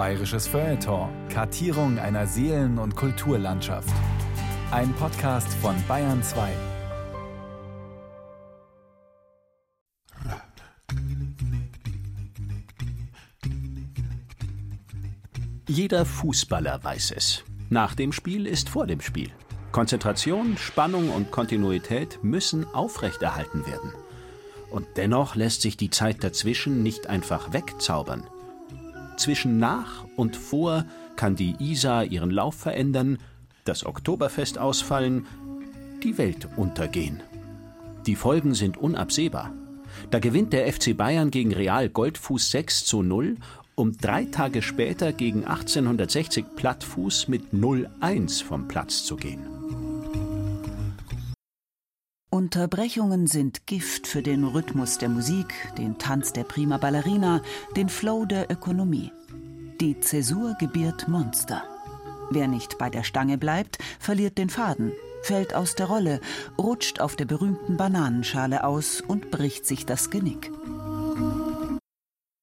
Bayerisches Feuilleton. Kartierung einer Seelen- und Kulturlandschaft. Ein Podcast von Bayern 2. Jeder Fußballer weiß es. Nach dem Spiel ist vor dem Spiel. Konzentration, Spannung und Kontinuität müssen aufrechterhalten werden. Und dennoch lässt sich die Zeit dazwischen nicht einfach wegzaubern. Zwischen nach und vor kann die Isar ihren Lauf verändern, das Oktoberfest ausfallen, die Welt untergehen. Die Folgen sind unabsehbar. Da gewinnt der FC Bayern gegen Real Goldfuß 6 zu 0, um drei Tage später gegen 1860 Plattfuß mit 0-1 vom Platz zu gehen. Unterbrechungen sind Gift für den Rhythmus der Musik, den Tanz der Prima Ballerina, den Flow der Ökonomie. Die Zäsur gebiert Monster. Wer nicht bei der Stange bleibt, verliert den Faden, fällt aus der Rolle, rutscht auf der berühmten Bananenschale aus und bricht sich das Genick.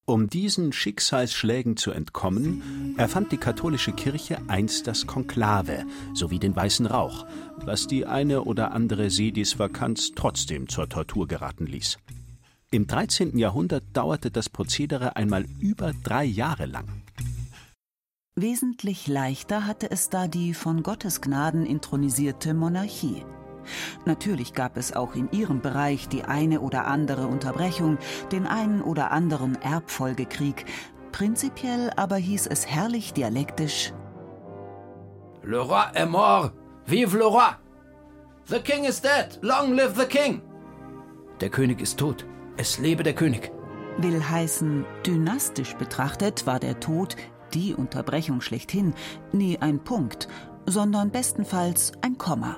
Um diesen Schicksalsschlägen zu entkommen, erfand die katholische Kirche einst das Konklave sowie den weißen Rauch, was die eine oder andere Sedis Vakanz trotzdem zur Tortur geraten ließ. Im 13. Jahrhundert dauerte das Prozedere einmal über drei Jahre lang. Wesentlich leichter hatte es da die von Gottes Gnaden intronisierte Monarchie. Natürlich gab es auch in ihrem Bereich die eine oder andere Unterbrechung, den einen oder anderen Erbfolgekrieg. Prinzipiell aber hieß es herrlich dialektisch: Le roi est mort, vive le roi! The king is dead, long live the king! Der König ist tot, es lebe der König! Will heißen, dynastisch betrachtet war der Tod, die Unterbrechung schlechthin, nie ein Punkt, sondern bestenfalls ein Komma.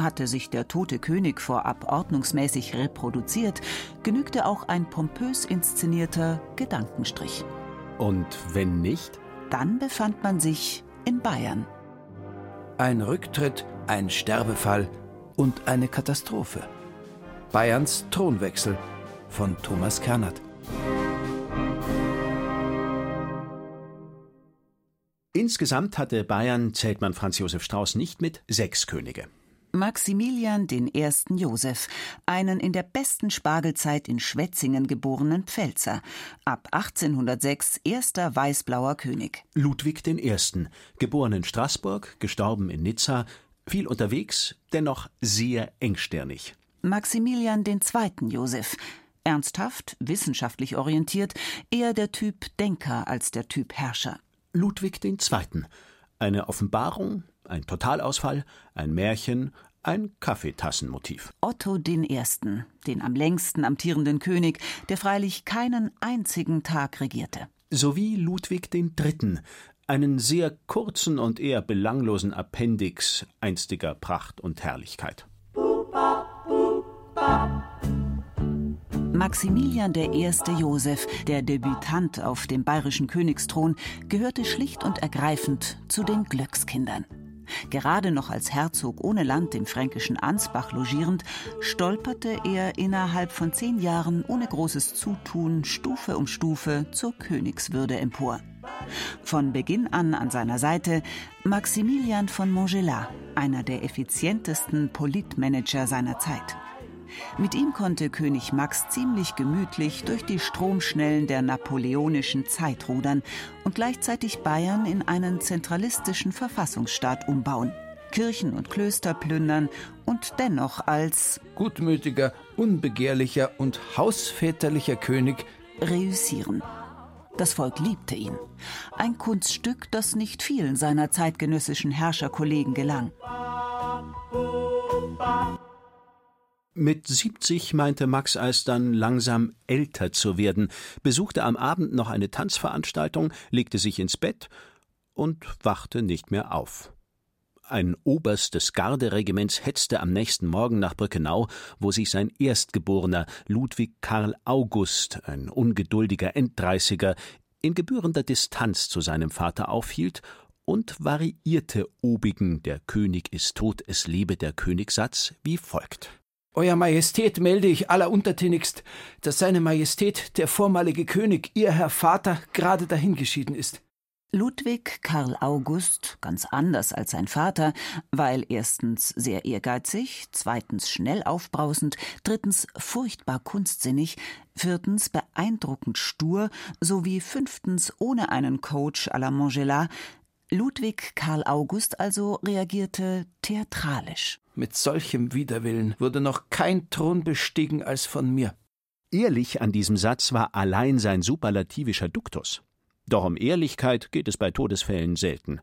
Hatte sich der tote König vorab ordnungsmäßig reproduziert, genügte auch ein pompös inszenierter Gedankenstrich. Und wenn nicht? Dann befand man sich in Bayern. Ein Rücktritt, ein Sterbefall und eine Katastrophe. Bayerns Thronwechsel von Thomas Kernert. Insgesamt hatte Bayern, zählt man Franz Josef Strauß nicht mit, sechs Könige. Maximilian I. Joseph, einen in der besten Spargelzeit in Schwetzingen geborenen Pfälzer, ab 1806 erster weißblauer König. Ludwig I., geboren in Straßburg, gestorben in Nizza, viel unterwegs, dennoch sehr engstirnig. Maximilian II. Joseph, ernsthaft, wissenschaftlich orientiert, eher der Typ Denker als der Typ Herrscher. Ludwig II., eine Offenbarung, ein Totalausfall, ein Märchen, ein Kaffeetassenmotiv. Otto I., den am längsten amtierenden König, der freilich keinen einzigen Tag regierte. Sowie Ludwig III., einen sehr kurzen und eher belanglosen Appendix einstiger Pracht und Herrlichkeit. Maximilian I. Joseph, der Debütant auf dem bayerischen Königsthron, gehörte schlicht und ergreifend zu den Glückskindern. Gerade noch als Herzog ohne Land im fränkischen Ansbach logierend, stolperte er innerhalb von zehn Jahren ohne großes Zutun Stufe um Stufe zur Königswürde empor. Von Beginn an an seiner Seite Maximilian von Montgelas, einer der effizientesten Politmanager seiner Zeit. Mit ihm konnte König Max ziemlich gemütlich durch die Stromschnellen der napoleonischen Zeit rudern und gleichzeitig Bayern in einen zentralistischen Verfassungsstaat umbauen, Kirchen und Klöster plündern und dennoch als gutmütiger, unbegehrlicher und hausväterlicher König reüssieren. Das Volk liebte ihn. Ein Kunststück, das nicht vielen seiner zeitgenössischen Herrscherkollegen gelang. Mit 70 meinte Max Eis dann langsam älter zu werden, besuchte am Abend noch eine Tanzveranstaltung, legte sich ins Bett und wachte nicht mehr auf. Ein Oberst des Garderegiments hetzte am nächsten Morgen nach Brückenau, wo sich sein Erstgeborener Ludwig Karl August, ein ungeduldiger Enddreißiger, in gebührender Distanz zu seinem Vater aufhielt und variierte obigen Der König ist tot, es lebe der Königssatz wie folgt. Euer Majestät melde ich alleruntertänigst, dass seine Majestät, der vormalige König, ihr Herr Vater, gerade dahingeschieden ist. Ludwig Karl August, ganz anders als sein Vater, weil erstens sehr ehrgeizig, zweitens schnell aufbrausend, drittens furchtbar kunstsinnig, viertens beeindruckend stur sowie fünftens ohne einen Coach à la Mangela, Ludwig Karl August also reagierte theatralisch. Mit solchem Widerwillen wurde noch kein Thron bestiegen als von mir. Ehrlich an diesem Satz war allein sein superlativischer Duktus. Doch um Ehrlichkeit geht es bei Todesfällen selten.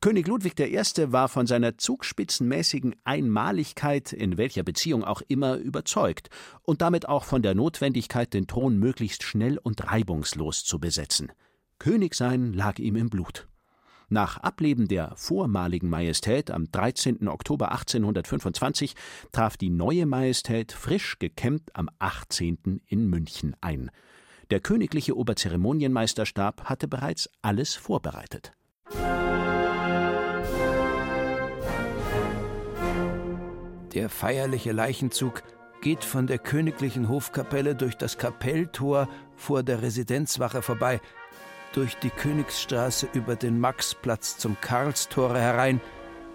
König Ludwig I. war von seiner zugspitzenmäßigen Einmaligkeit in welcher Beziehung auch immer überzeugt und damit auch von der Notwendigkeit, den Thron möglichst schnell und reibungslos zu besetzen. König sein lag ihm im Blut. Nach Ableben der vormaligen Majestät am 13. Oktober 1825 traf die neue Majestät frisch gekämmt am 18. in München ein. Der königliche Oberzeremonienmeisterstab hatte bereits alles vorbereitet. Der feierliche Leichenzug geht von der königlichen Hofkapelle durch das Kapelltor vor der Residenzwache vorbei, durch die Königsstraße über den Maxplatz zum Karlstore herein,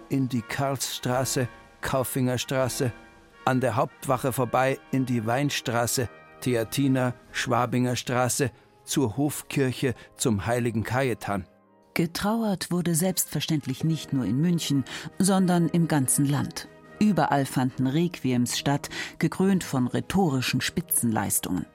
in die Karlsstraße, Kaufingerstraße, an der Hauptwache vorbei in die Weinstraße, Theatiner, Schwabinger Straße, zur Hofkirche zum heiligen Kajetan. Getrauert wurde selbstverständlich nicht nur in München, sondern im ganzen Land. Überall fanden Requiems statt, gekrönt von rhetorischen Spitzenleistungen.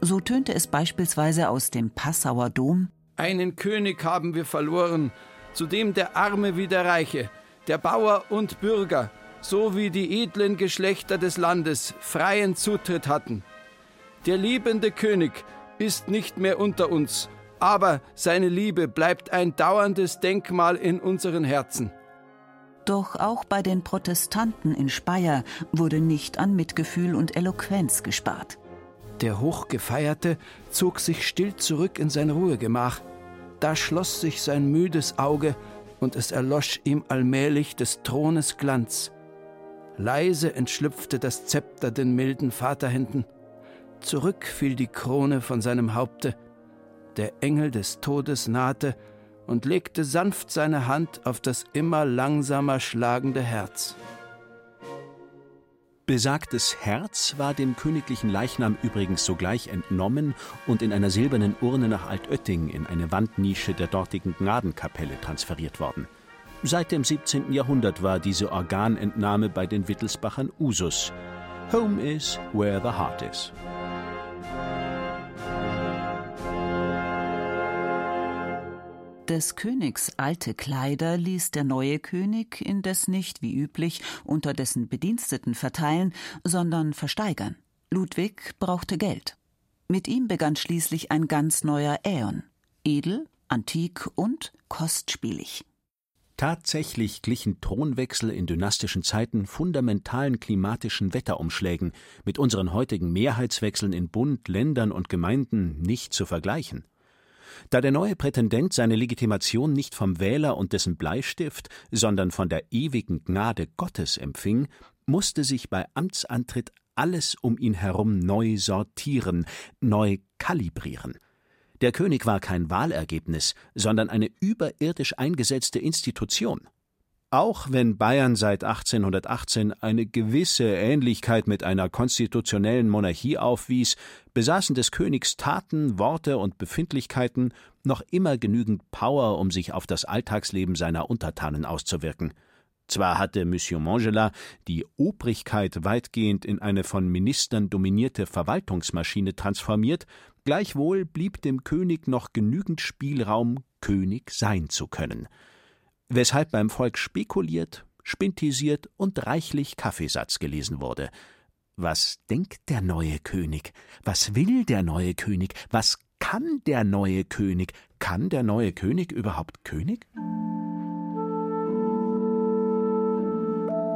So tönte es beispielsweise aus dem Passauer Dom Einen König haben wir verloren, zu dem der Arme wie der Reiche, der Bauer und Bürger, sowie die edlen Geschlechter des Landes freien Zutritt hatten. Der liebende König ist nicht mehr unter uns, aber seine Liebe bleibt ein dauerndes Denkmal in unseren Herzen. Doch auch bei den Protestanten in Speyer wurde nicht an Mitgefühl und Eloquenz gespart. Der Hochgefeierte zog sich still zurück in sein Ruhegemach. Da schloss sich sein müdes Auge und es erlosch ihm allmählich des Thrones Glanz. Leise entschlüpfte das Zepter den milden Vaterhänden. Zurück fiel die Krone von seinem Haupte. Der Engel des Todes nahte und legte sanft seine Hand auf das immer langsamer schlagende Herz. Besagtes Herz war dem königlichen Leichnam übrigens sogleich entnommen und in einer silbernen Urne nach Altötting in eine Wandnische der dortigen Gnadenkapelle transferiert worden. Seit dem 17. Jahrhundert war diese Organentnahme bei den Wittelsbachern Usus. Home is where the heart is. Des Königs alte Kleider ließ der neue König indes nicht, wie üblich, unter dessen Bediensteten verteilen, sondern versteigern. Ludwig brauchte Geld. Mit ihm begann schließlich ein ganz neuer Äon. Edel, antik und kostspielig. Tatsächlich glichen Thronwechsel in dynastischen Zeiten fundamentalen klimatischen Wetterumschlägen mit unseren heutigen Mehrheitswechseln in Bund, Ländern und Gemeinden nicht zu vergleichen. Da der neue Prätendent seine Legitimation nicht vom Wähler und dessen Bleistift, sondern von der ewigen Gnade Gottes empfing, musste sich bei Amtsantritt alles um ihn herum neu sortieren, neu kalibrieren. Der König war kein Wahlergebnis, sondern eine überirdisch eingesetzte Institution. Auch wenn Bayern seit 1818 eine gewisse Ähnlichkeit mit einer konstitutionellen Monarchie aufwies, besaßen des Königs Taten, Worte und Befindlichkeiten noch immer genügend Power, um sich auf das Alltagsleben seiner Untertanen auszuwirken. Zwar hatte Monsieur Mangela die Obrigkeit weitgehend in eine von Ministern dominierte Verwaltungsmaschine transformiert, gleichwohl blieb dem König noch genügend Spielraum, König sein zu können weshalb beim Volk spekuliert, spintisiert und reichlich Kaffeesatz gelesen wurde. Was denkt der neue König? Was will der neue König? Was kann der neue König? Kann der neue König überhaupt König?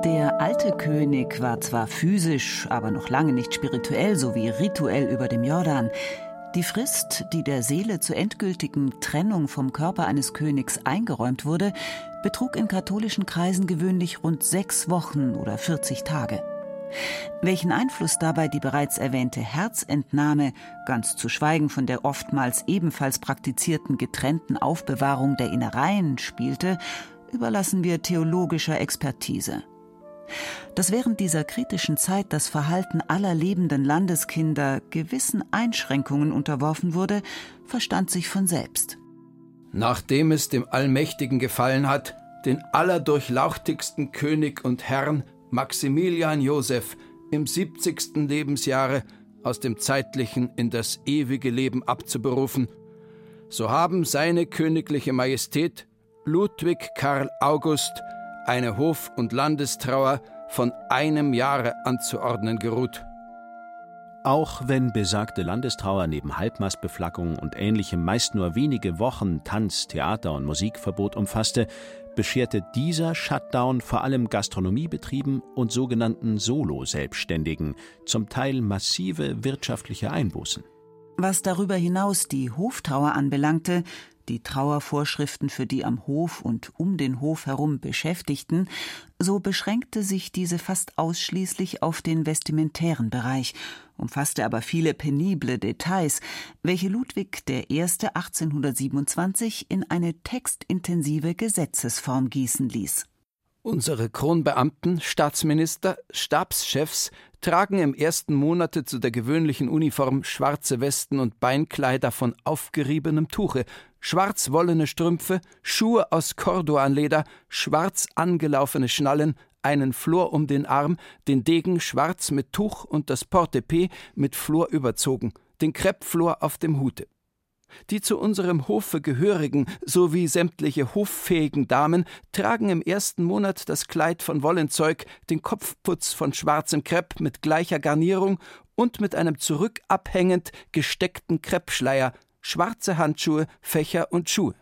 Der alte König war zwar physisch, aber noch lange nicht spirituell sowie rituell über dem Jordan. Die Frist, die der Seele zur endgültigen Trennung vom Körper eines Königs eingeräumt wurde, betrug in katholischen Kreisen gewöhnlich rund sechs Wochen oder 40 Tage. Welchen Einfluss dabei die bereits erwähnte Herzentnahme, ganz zu schweigen von der oftmals ebenfalls praktizierten getrennten Aufbewahrung der Innereien spielte, überlassen wir theologischer Expertise. Dass während dieser kritischen Zeit das Verhalten aller lebenden Landeskinder gewissen Einschränkungen unterworfen wurde, verstand sich von selbst. Nachdem es dem Allmächtigen gefallen hat, den allerdurchlauchtigsten König und Herrn Maximilian Joseph im 70. Lebensjahre aus dem zeitlichen in das ewige Leben abzuberufen, so haben seine königliche Majestät Ludwig Karl August eine Hof- und Landestrauer von einem Jahre anzuordnen geruht. Auch wenn besagte Landestrauer neben Halbmastbeflaggung und ähnlichem meist nur wenige Wochen Tanz, Theater und Musikverbot umfasste, bescherte dieser Shutdown vor allem Gastronomiebetrieben und sogenannten Solo-Selbstständigen zum Teil massive wirtschaftliche Einbußen. Was darüber hinaus die Hoftrauer anbelangte, die Trauervorschriften für die am Hof und um den Hof herum Beschäftigten, so beschränkte sich diese fast ausschließlich auf den vestimentären Bereich, umfasste aber viele penible Details, welche Ludwig I. 1827 in eine textintensive Gesetzesform gießen ließ. Unsere Kronbeamten, Staatsminister, Stabschefs tragen im ersten Monate zu der gewöhnlichen Uniform schwarze Westen und Beinkleider von aufgeriebenem Tuche, schwarzwollene Strümpfe, Schuhe aus Cordoanleder, schwarz angelaufene Schnallen, einen Flor um den Arm, den Degen schwarz mit Tuch und das Portepee mit Flor überzogen, den Kreppflor auf dem Hute. Die zu unserem Hofe gehörigen sowie sämtliche hoffähigen Damen tragen im ersten Monat das Kleid von Wollenzeug, den Kopfputz von schwarzem Krepp mit gleicher Garnierung und mit einem zurückabhängend gesteckten Kreppschleier, schwarze Handschuhe, Fächer und Schuhe.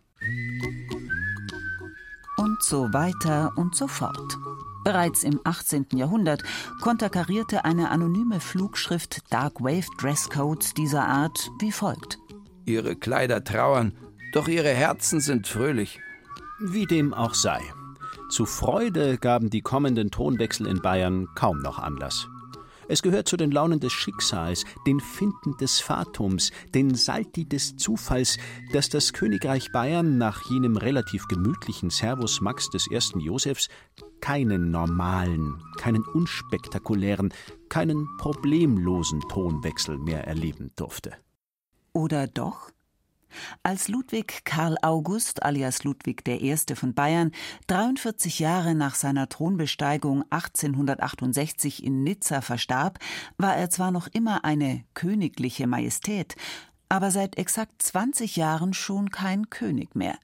Und so weiter und so fort. Bereits im 18. Jahrhundert konterkarierte eine anonyme Flugschrift Dark Wave Dresscodes dieser Art wie folgt. Ihre Kleider trauern, doch ihre Herzen sind fröhlich. Wie dem auch sei. Zu Freude gaben die kommenden Tonwechsel in Bayern kaum noch Anlass. Es gehört zu den Launen des Schicksals, den Finden des Fatums, den Salti des Zufalls, dass das Königreich Bayern nach jenem relativ gemütlichen Servus Max des ersten Josefs keinen normalen, keinen unspektakulären, keinen problemlosen Tonwechsel mehr erleben durfte. Oder doch? Als Ludwig Karl August alias Ludwig I. von Bayern 43 Jahre nach seiner Thronbesteigung 1868 in Nizza verstarb, war er zwar noch immer eine königliche Majestät, aber seit exakt 20 Jahren schon kein König mehr.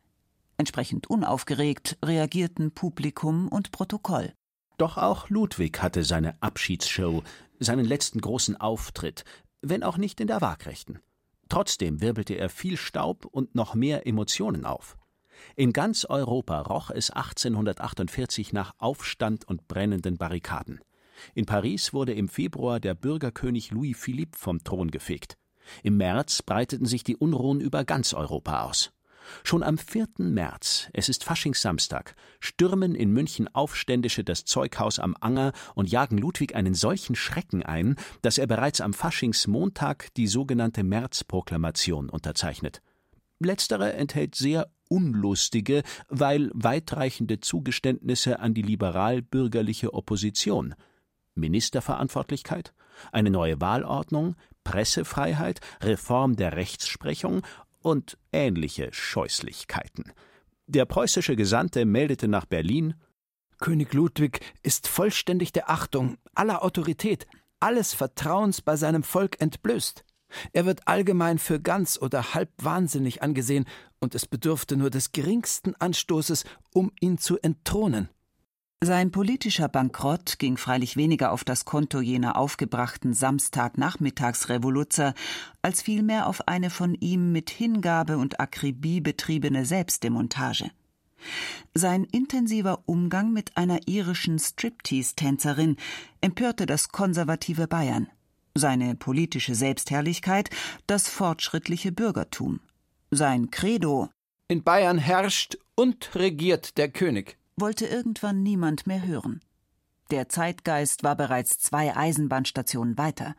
Entsprechend unaufgeregt reagierten Publikum und Protokoll. Doch auch Ludwig hatte seine Abschiedsshow, seinen letzten großen Auftritt, wenn auch nicht in der Waagrechten. Trotzdem wirbelte er viel Staub und noch mehr Emotionen auf. In ganz Europa roch es 1848 nach Aufstand und brennenden Barrikaden. In Paris wurde im Februar der Bürgerkönig Louis Philippe vom Thron gefegt. Im März breiteten sich die Unruhen über ganz Europa aus. Schon am 4. März, es ist Faschingssamstag, stürmen in München Aufständische das Zeughaus am Anger und jagen Ludwig einen solchen Schrecken ein, dass er bereits am Faschingsmontag die sogenannte Märzproklamation unterzeichnet. Letztere enthält sehr unlustige, weil weitreichende Zugeständnisse an die liberal-bürgerliche Opposition. Ministerverantwortlichkeit, eine neue Wahlordnung, Pressefreiheit, Reform der Rechtsprechung und ähnliche Scheußlichkeiten. Der preußische Gesandte meldete nach Berlin König Ludwig ist vollständig der Achtung, aller Autorität, alles Vertrauens bei seinem Volk entblößt. Er wird allgemein für ganz oder halb wahnsinnig angesehen, und es bedürfte nur des geringsten Anstoßes, um ihn zu entthronen. Sein politischer Bankrott ging freilich weniger auf das Konto jener aufgebrachten Samstagnachmittagsrevoluzer, als vielmehr auf eine von ihm mit Hingabe und Akribie betriebene Selbstdemontage. Sein intensiver Umgang mit einer irischen Striptease-Tänzerin empörte das konservative Bayern, seine politische Selbstherrlichkeit das fortschrittliche Bürgertum. Sein Credo In Bayern herrscht und regiert der König wollte irgendwann niemand mehr hören. Der Zeitgeist war bereits zwei Eisenbahnstationen weiter.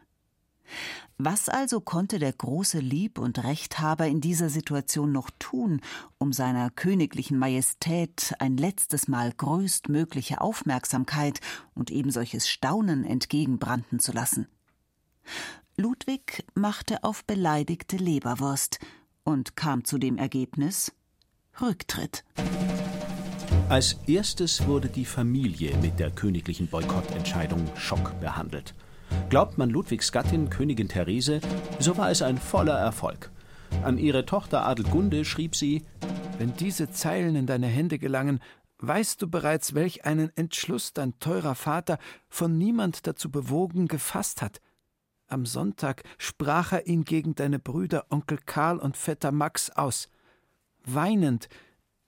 Was also konnte der große Lieb- und Rechthaber in dieser Situation noch tun, um seiner königlichen Majestät ein letztes Mal größtmögliche Aufmerksamkeit und ebensolches Staunen entgegenbranden zu lassen? Ludwig machte auf beleidigte Leberwurst und kam zu dem Ergebnis Rücktritt. Als erstes wurde die Familie mit der königlichen Boykottentscheidung Schock behandelt. Glaubt man Ludwigs Gattin Königin Therese, so war es ein voller Erfolg. An ihre Tochter Adelgunde schrieb sie Wenn diese Zeilen in deine Hände gelangen, weißt du bereits, welch einen Entschluss dein teurer Vater von niemand dazu bewogen gefasst hat. Am Sonntag sprach er ihn gegen deine Brüder Onkel Karl und Vetter Max aus. Weinend,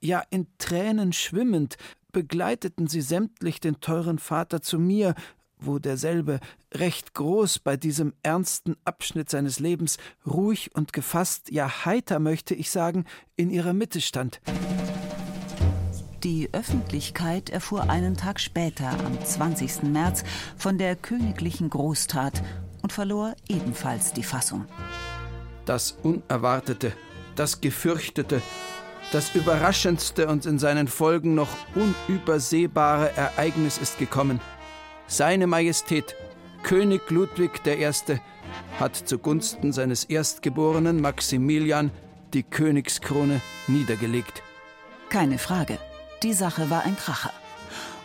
ja in Tränen schwimmend, begleiteten sie sämtlich den teuren Vater zu mir, wo derselbe recht groß bei diesem ernsten Abschnitt seines Lebens ruhig und gefasst, ja heiter möchte ich sagen, in ihrer Mitte stand. Die Öffentlichkeit erfuhr einen Tag später, am 20. März, von der königlichen Großtat und verlor ebenfalls die Fassung. Das Unerwartete, das Gefürchtete, das Überraschendste und in seinen Folgen noch unübersehbare Ereignis ist gekommen – seine Majestät, König Ludwig I., hat zugunsten seines Erstgeborenen Maximilian die Königskrone niedergelegt. Keine Frage, die Sache war ein Kracher.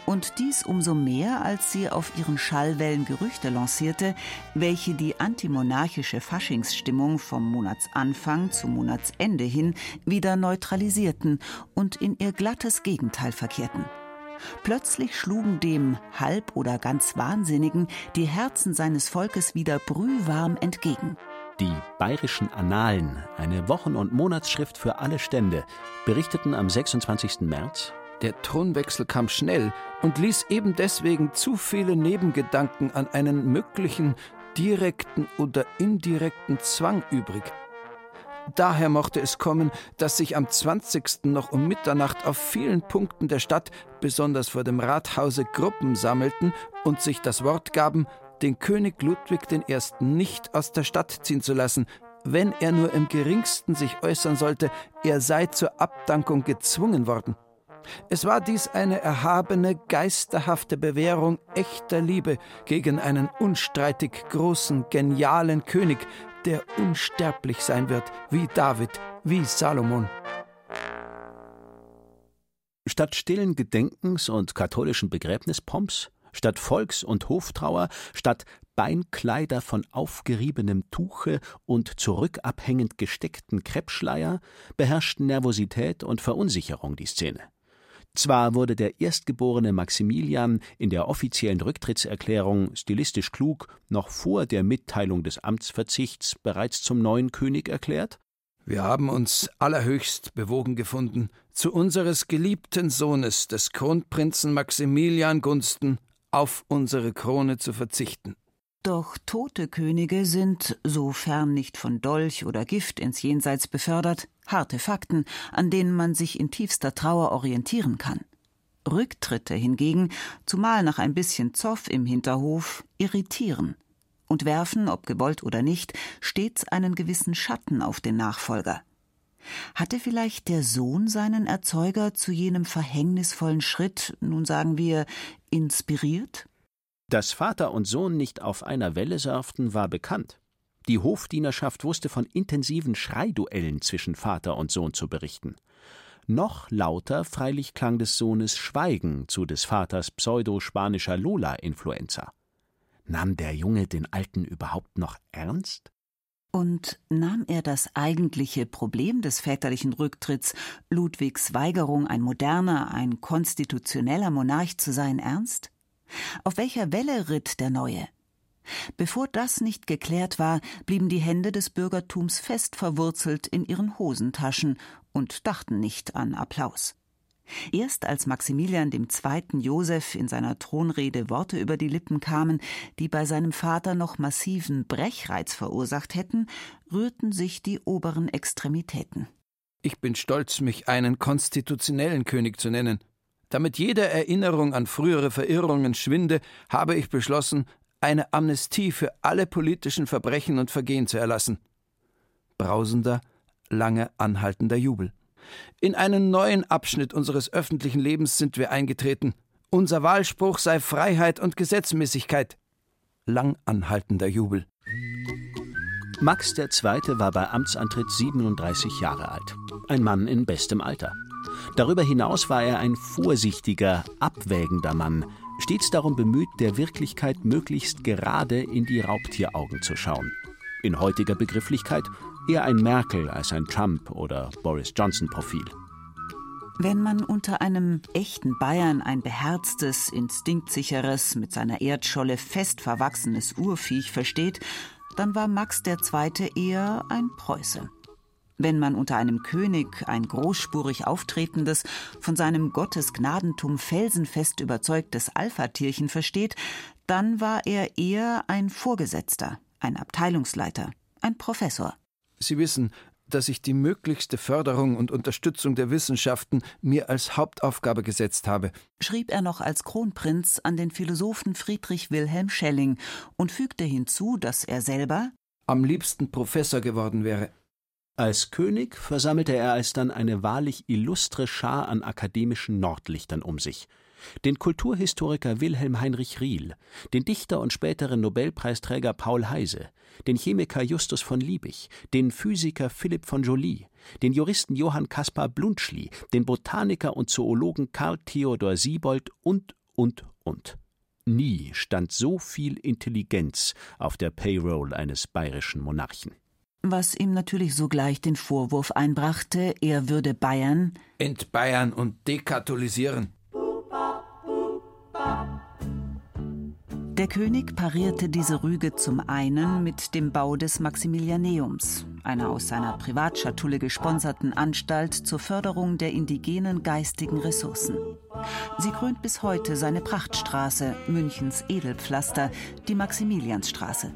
Und dies umso mehr, als sie auf ihren Schallwellen Gerüchte lancierte, welche die antimonarchische Faschingsstimmung vom Monatsanfang zum Monatsende hin wieder neutralisierten und in ihr glattes Gegenteil verkehrten. Plötzlich schlugen dem halb oder ganz Wahnsinnigen die Herzen seines Volkes wieder brühwarm entgegen. Die bayerischen Annalen, eine Wochen- und Monatsschrift für alle Stände, berichteten am 26. März, der Thronwechsel kam schnell und ließ eben deswegen zu viele Nebengedanken an einen möglichen direkten oder indirekten Zwang übrig. Daher mochte es kommen, dass sich am 20. noch um Mitternacht auf vielen Punkten der Stadt, besonders vor dem Rathause, Gruppen sammelten und sich das Wort gaben, den König Ludwig I. nicht aus der Stadt ziehen zu lassen, wenn er nur im geringsten sich äußern sollte, er sei zur Abdankung gezwungen worden. Es war dies eine erhabene, geisterhafte Bewährung echter Liebe gegen einen unstreitig großen, genialen König, der unsterblich sein wird, wie David, wie Salomon. Statt stillen Gedenkens und katholischen Begräbnispomps, statt Volks- und Hoftrauer, statt Beinkleider von aufgeriebenem Tuche und zurückabhängend gesteckten Kreppschleier beherrschten Nervosität und Verunsicherung die Szene. Zwar wurde der erstgeborene Maximilian in der offiziellen Rücktrittserklärung stilistisch klug noch vor der Mitteilung des Amtsverzichts bereits zum neuen König erklärt, wir haben uns allerhöchst bewogen gefunden, zu unseres geliebten Sohnes, des Kronprinzen Maximilian Gunsten, auf unsere Krone zu verzichten. Doch tote Könige sind, sofern nicht von Dolch oder Gift ins Jenseits befördert, harte Fakten, an denen man sich in tiefster Trauer orientieren kann. Rücktritte hingegen, zumal nach ein bisschen Zoff im Hinterhof, irritieren und werfen, ob gewollt oder nicht, stets einen gewissen Schatten auf den Nachfolger. Hatte vielleicht der Sohn seinen Erzeuger zu jenem verhängnisvollen Schritt, nun sagen wir, inspiriert? Dass Vater und Sohn nicht auf einer Welle surften, war bekannt. Die Hofdienerschaft wusste von intensiven Schreiduellen zwischen Vater und Sohn zu berichten. Noch lauter freilich klang des Sohnes Schweigen zu des Vaters pseudo-spanischer Lola-Influenza. Nahm der Junge den Alten überhaupt noch ernst? Und nahm er das eigentliche Problem des väterlichen Rücktritts, Ludwigs Weigerung, ein moderner, ein konstitutioneller Monarch zu sein, ernst? Auf welcher Welle ritt der Neue? Bevor das nicht geklärt war, blieben die Hände des Bürgertums fest verwurzelt in ihren Hosentaschen und dachten nicht an Applaus. Erst als Maximilian II. Joseph in seiner Thronrede Worte über die Lippen kamen, die bei seinem Vater noch massiven Brechreiz verursacht hätten, rührten sich die oberen Extremitäten. Ich bin stolz, mich einen konstitutionellen König zu nennen, Damit jede Erinnerung an frühere Verirrungen schwinde, habe ich beschlossen, eine Amnestie für alle politischen Verbrechen und Vergehen zu erlassen. Brausender, lange anhaltender Jubel. In einen neuen Abschnitt unseres öffentlichen Lebens sind wir eingetreten. Unser Wahlspruch sei Freiheit und Gesetzmäßigkeit. Lang anhaltender Jubel. Max II. war bei Amtsantritt 37 Jahre alt. Ein Mann in bestem Alter. Darüber hinaus war er ein vorsichtiger, abwägender Mann, stets darum bemüht, der Wirklichkeit möglichst gerade in die Raubtieraugen zu schauen. In heutiger Begrifflichkeit eher ein Merkel als ein Trump oder Boris Johnson Profil. Wenn man unter einem echten Bayern ein beherztes, instinktsicheres, mit seiner Erdscholle fest verwachsenes Urviech versteht, dann war Max II. eher ein Preuße. Wenn man unter einem König ein großspurig auftretendes, von seinem Gottesgnadentum felsenfest überzeugtes Alpha-Tierchen versteht, dann war er eher ein Vorgesetzter, ein Abteilungsleiter, ein Professor. Sie wissen, dass ich die möglichste Förderung und Unterstützung der Wissenschaften mir als Hauptaufgabe gesetzt habe, schrieb er noch als Kronprinz an den Philosophen Friedrich Wilhelm Schelling und fügte hinzu, dass er selber am liebsten Professor geworden wäre. Als König versammelte er alsdann eine wahrlich illustre Schar an akademischen Nordlichtern um sich. Den Kulturhistoriker Wilhelm Heinrich Riehl, den Dichter und späteren Nobelpreisträger Paul Heise, den Chemiker Justus von Liebig, den Physiker Philipp von Joly, den Juristen Johann Caspar Bluntschli, den Botaniker und Zoologen Karl Theodor Siebold und, und, und. Nie stand so viel Intelligenz auf der Payroll eines bayerischen Monarchen was ihm natürlich sogleich den Vorwurf einbrachte, er würde Bayern entbayern und dekatholisieren. Der König parierte diese Rüge zum einen mit dem Bau des Maximilianeums, einer aus seiner Privatschatulle gesponserten Anstalt zur Förderung der indigenen geistigen Ressourcen. Sie krönt bis heute seine Prachtstraße, Münchens Edelpflaster, die Maximiliansstraße.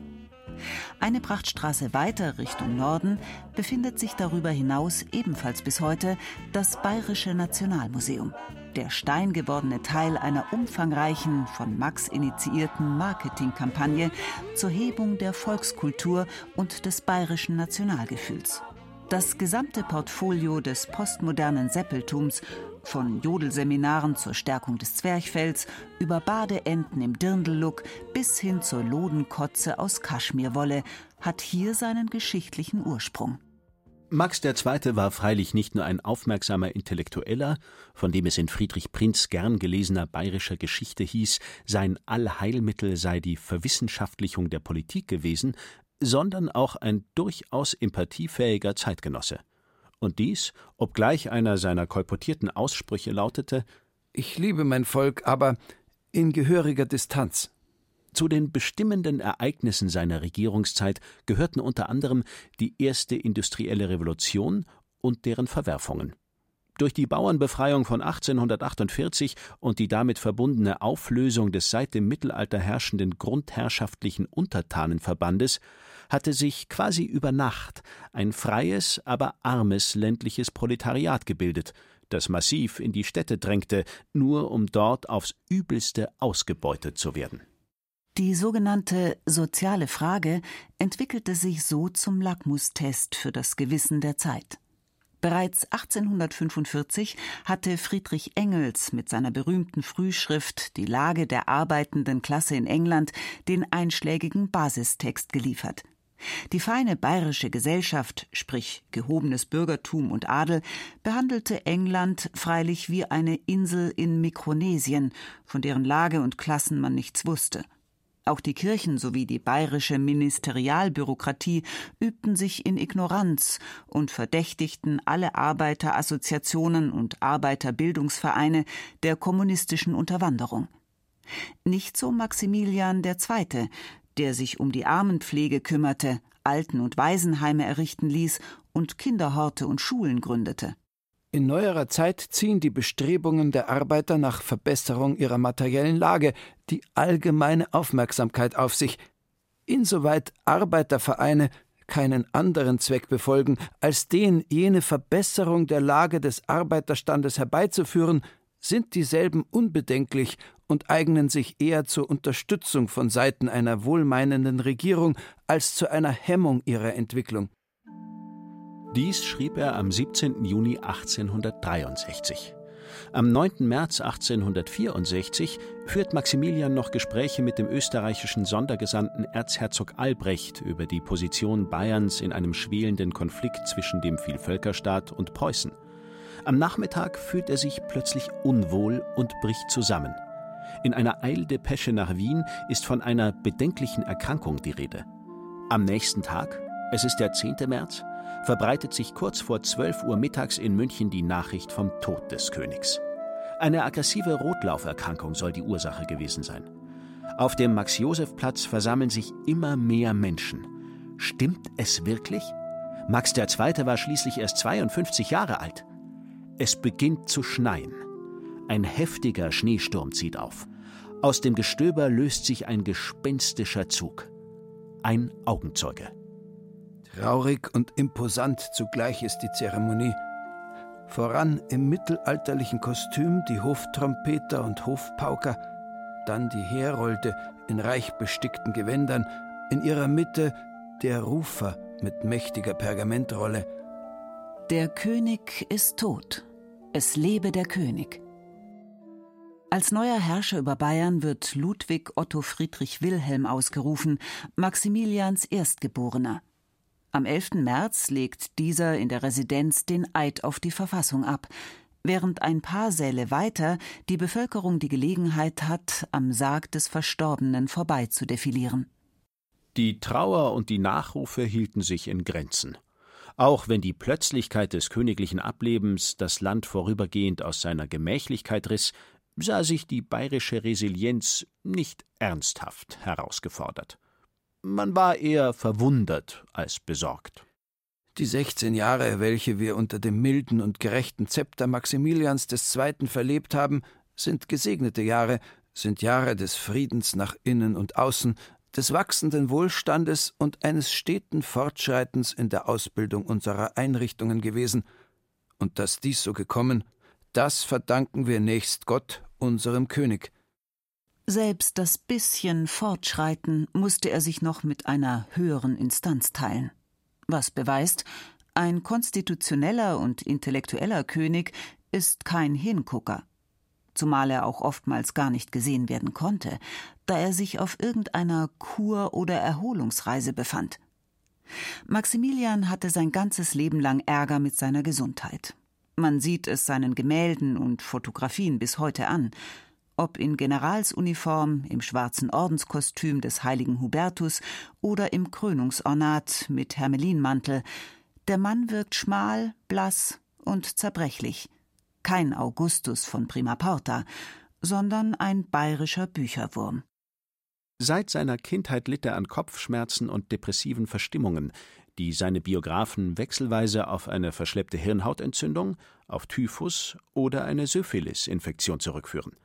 Eine Prachtstraße weiter Richtung Norden befindet sich darüber hinaus ebenfalls bis heute das Bayerische Nationalmuseum, der steingewordene Teil einer umfangreichen, von Max initiierten Marketingkampagne zur Hebung der Volkskultur und des bayerischen Nationalgefühls. Das gesamte Portfolio des postmodernen Seppeltums von Jodelseminaren zur Stärkung des Zwerchfells über Badeenten im Dirndl-Look bis hin zur Lodenkotze aus Kaschmirwolle hat hier seinen geschichtlichen Ursprung. Max II. war freilich nicht nur ein aufmerksamer Intellektueller, von dem es in Friedrich Prinz gern gelesener bayerischer Geschichte hieß, sein Allheilmittel sei die Verwissenschaftlichung der Politik gewesen, sondern auch ein durchaus empathiefähiger Zeitgenosse. Und dies, obgleich einer seiner kolportierten Aussprüche lautete Ich liebe mein Volk, aber in gehöriger Distanz. Zu den bestimmenden Ereignissen seiner Regierungszeit gehörten unter anderem die erste industrielle Revolution und deren Verwerfungen. Durch die Bauernbefreiung von 1848 und die damit verbundene Auflösung des seit dem Mittelalter herrschenden grundherrschaftlichen Untertanenverbandes hatte sich quasi über Nacht ein freies, aber armes ländliches Proletariat gebildet, das massiv in die Städte drängte, nur um dort aufs übelste ausgebeutet zu werden. Die sogenannte soziale Frage entwickelte sich so zum Lackmustest für das Gewissen der Zeit. Bereits 1845 hatte Friedrich Engels mit seiner berühmten Frühschrift Die Lage der arbeitenden Klasse in England den einschlägigen Basistext geliefert. Die feine bayerische Gesellschaft, sprich gehobenes Bürgertum und Adel, behandelte England freilich wie eine Insel in Mikronesien, von deren Lage und Klassen man nichts wusste. Auch die Kirchen sowie die bayerische Ministerialbürokratie übten sich in Ignoranz und verdächtigten alle Arbeiterassoziationen und Arbeiterbildungsvereine der kommunistischen Unterwanderung. Nicht so Maximilian II., der sich um die Armenpflege kümmerte, Alten- und Waisenheime errichten ließ und Kinderhorte und Schulen gründete. In neuerer Zeit ziehen die Bestrebungen der Arbeiter nach Verbesserung ihrer materiellen Lage die allgemeine Aufmerksamkeit auf sich, insoweit Arbeitervereine keinen anderen Zweck befolgen, als den, jene Verbesserung der Lage des Arbeiterstandes herbeizuführen, sind dieselben unbedenklich und eignen sich eher zur Unterstützung von Seiten einer wohlmeinenden Regierung als zu einer Hemmung ihrer Entwicklung. Dies schrieb er am 17. Juni 1863. Am 9. März 1864 führt Maximilian noch Gespräche mit dem österreichischen Sondergesandten Erzherzog Albrecht über die Position Bayerns in einem schwelenden Konflikt zwischen dem Vielvölkerstaat und Preußen. Am Nachmittag fühlt er sich plötzlich unwohl und bricht zusammen. In einer Eildepesche nach Wien ist von einer bedenklichen Erkrankung die Rede. Am nächsten Tag, es ist der 10. März, verbreitet sich kurz vor 12 Uhr mittags in München die Nachricht vom Tod des Königs. Eine aggressive Rotlauferkrankung soll die Ursache gewesen sein. Auf dem Max-Josef-Platz versammeln sich immer mehr Menschen. Stimmt es wirklich? Max II. war schließlich erst 52 Jahre alt. Es beginnt zu schneien. Ein heftiger Schneesturm zieht auf. Aus dem Gestöber löst sich ein gespenstischer Zug. Ein Augenzeuge. Traurig und imposant zugleich ist die Zeremonie. Voran im mittelalterlichen Kostüm die Hoftrompeter und Hofpauker, dann die Herolde in reich bestickten Gewändern, in ihrer Mitte der Rufer mit mächtiger Pergamentrolle. Der König ist tot. Es lebe der König. Als neuer Herrscher über Bayern wird Ludwig Otto Friedrich Wilhelm ausgerufen, Maximilians Erstgeborener. Am 11. März legt dieser in der Residenz den Eid auf die Verfassung ab, während ein paar Säle weiter die Bevölkerung die Gelegenheit hat, am Sarg des Verstorbenen vorbei zu defilieren. Die Trauer und die Nachrufe hielten sich in Grenzen. Auch wenn die Plötzlichkeit des königlichen Ablebens das Land vorübergehend aus seiner Gemächlichkeit riss, sah sich die bayerische Resilienz nicht ernsthaft herausgefordert. Man war eher verwundert als besorgt. Die 16 Jahre, welche wir unter dem milden und gerechten Zepter Maximilians II. verlebt haben, sind gesegnete Jahre, sind Jahre des Friedens nach innen und außen, des wachsenden Wohlstandes und eines steten Fortschreitens in der Ausbildung unserer Einrichtungen gewesen. Und dass dies so gekommen, das verdanken wir nächst Gott, unserem König. Selbst das bisschen Fortschreiten musste er sich noch mit einer höheren Instanz teilen. Was beweist, ein konstitutioneller und intellektueller König ist kein Hingucker. Zumal er auch oftmals gar nicht gesehen werden konnte, da er sich auf irgendeiner Kur- oder Erholungsreise befand. Maximilian hatte sein ganzes Leben lang Ärger mit seiner Gesundheit. Man sieht es seinen Gemälden und Fotografien bis heute an ob in Generalsuniform, im schwarzen Ordenskostüm des heiligen Hubertus oder im Krönungsornat mit Hermelinmantel. Der Mann wirkt schmal, blass und zerbrechlich. Kein Augustus von Prima Porta, sondern ein bayerischer Bücherwurm. Seit seiner Kindheit litt er an Kopfschmerzen und depressiven Verstimmungen, die seine Biografen wechselweise auf eine verschleppte Hirnhautentzündung, auf Typhus oder eine Syphilis-Infektion zurückführen.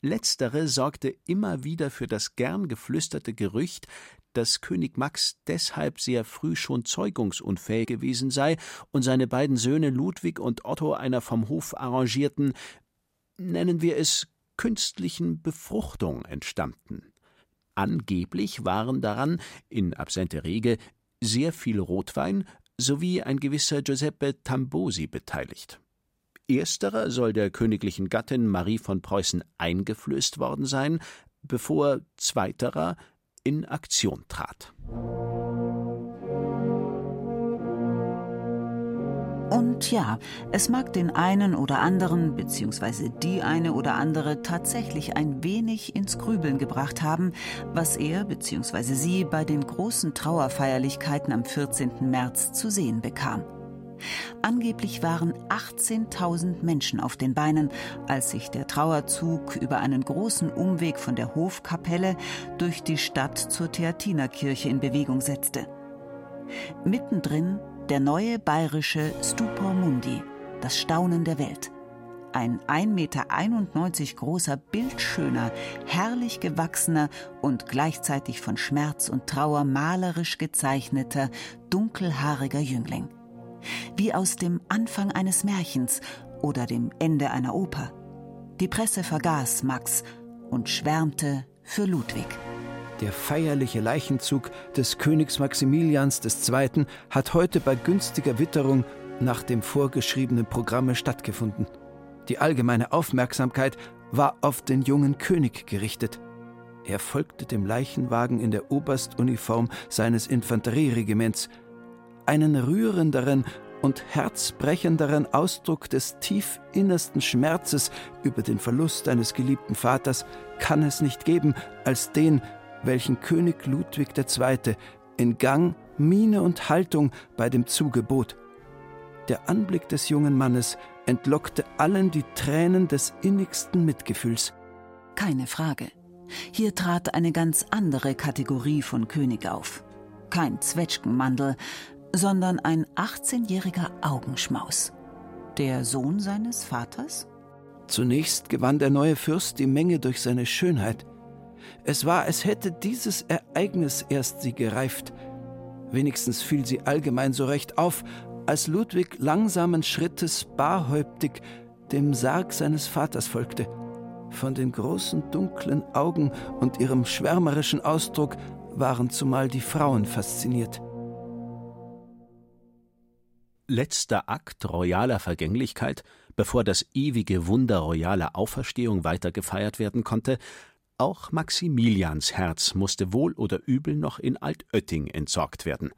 Letztere sorgte immer wieder für das gern geflüsterte Gerücht, dass König Max deshalb sehr früh schon zeugungsunfähig gewesen sei und seine beiden Söhne Ludwig und Otto einer vom Hof arrangierten, nennen wir es künstlichen Befruchtung entstammten. Angeblich waren daran, in absente Rege, sehr viel Rotwein sowie ein gewisser Giuseppe Tambosi beteiligt. Ersterer soll der königlichen Gattin Marie von Preußen eingeflößt worden sein, bevor zweiterer in Aktion trat. Und ja, es mag den einen oder anderen bzw. die eine oder andere tatsächlich ein wenig ins Grübeln gebracht haben, was er bzw. sie bei den großen Trauerfeierlichkeiten am 14. März zu sehen bekam. Angeblich waren 18.000 Menschen auf den Beinen, als sich der Trauerzug über einen großen Umweg von der Hofkapelle durch die Stadt zur Theatinerkirche in Bewegung setzte. Mittendrin der neue bayerische Stupor Mundi, das Staunen der Welt. Ein 1,91 Meter großer, bildschöner, herrlich gewachsener und gleichzeitig von Schmerz und Trauer malerisch gezeichneter, dunkelhaariger Jüngling wie aus dem Anfang eines Märchens oder dem Ende einer Oper. Die Presse vergaß Max und schwärmte für Ludwig. Der feierliche Leichenzug des Königs Maximilians II. hat heute bei günstiger Witterung nach dem vorgeschriebenen Programme stattgefunden. Die allgemeine Aufmerksamkeit war auf den jungen König gerichtet. Er folgte dem Leichenwagen in der Oberstuniform seines Infanterieregiments. Einen rührenderen und herzbrechenderen Ausdruck des tief innersten Schmerzes über den Verlust eines geliebten Vaters kann es nicht geben, als den, welchen König Ludwig II. in Gang, Miene und Haltung bei dem Zuge bot. Der Anblick des jungen Mannes entlockte allen die Tränen des innigsten Mitgefühls. Keine Frage. Hier trat eine ganz andere Kategorie von König auf. Kein Zwetschgenmandel, sondern ein 18-jähriger Augenschmaus. Der Sohn seines Vaters? Zunächst gewann der neue Fürst die Menge durch seine Schönheit. Es war, als hätte dieses Ereignis erst sie gereift. Wenigstens fiel sie allgemein so recht auf, als Ludwig langsamen Schrittes barhäuptig dem Sarg seines Vaters folgte. Von den großen dunklen Augen und ihrem schwärmerischen Ausdruck waren zumal die Frauen fasziniert. Letzter Akt royaler Vergänglichkeit, bevor das ewige Wunder royaler Auferstehung weiter gefeiert werden konnte, auch Maximilians Herz musste wohl oder übel noch in Altötting entsorgt werden.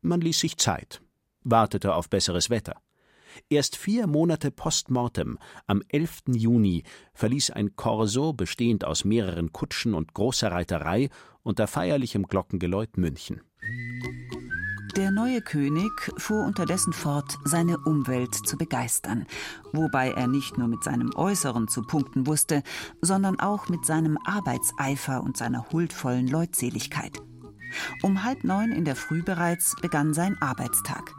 Man ließ sich Zeit, wartete auf besseres Wetter. Erst vier Monate post mortem, am 11. Juni, verließ ein Korso bestehend aus mehreren Kutschen und großer Reiterei unter feierlichem Glockengeläut München. Der neue König fuhr unterdessen fort, seine Umwelt zu begeistern, wobei er nicht nur mit seinem Äußeren zu punkten wusste, sondern auch mit seinem Arbeitseifer und seiner huldvollen Leutseligkeit. Um halb neun in der Früh bereits begann sein Arbeitstag.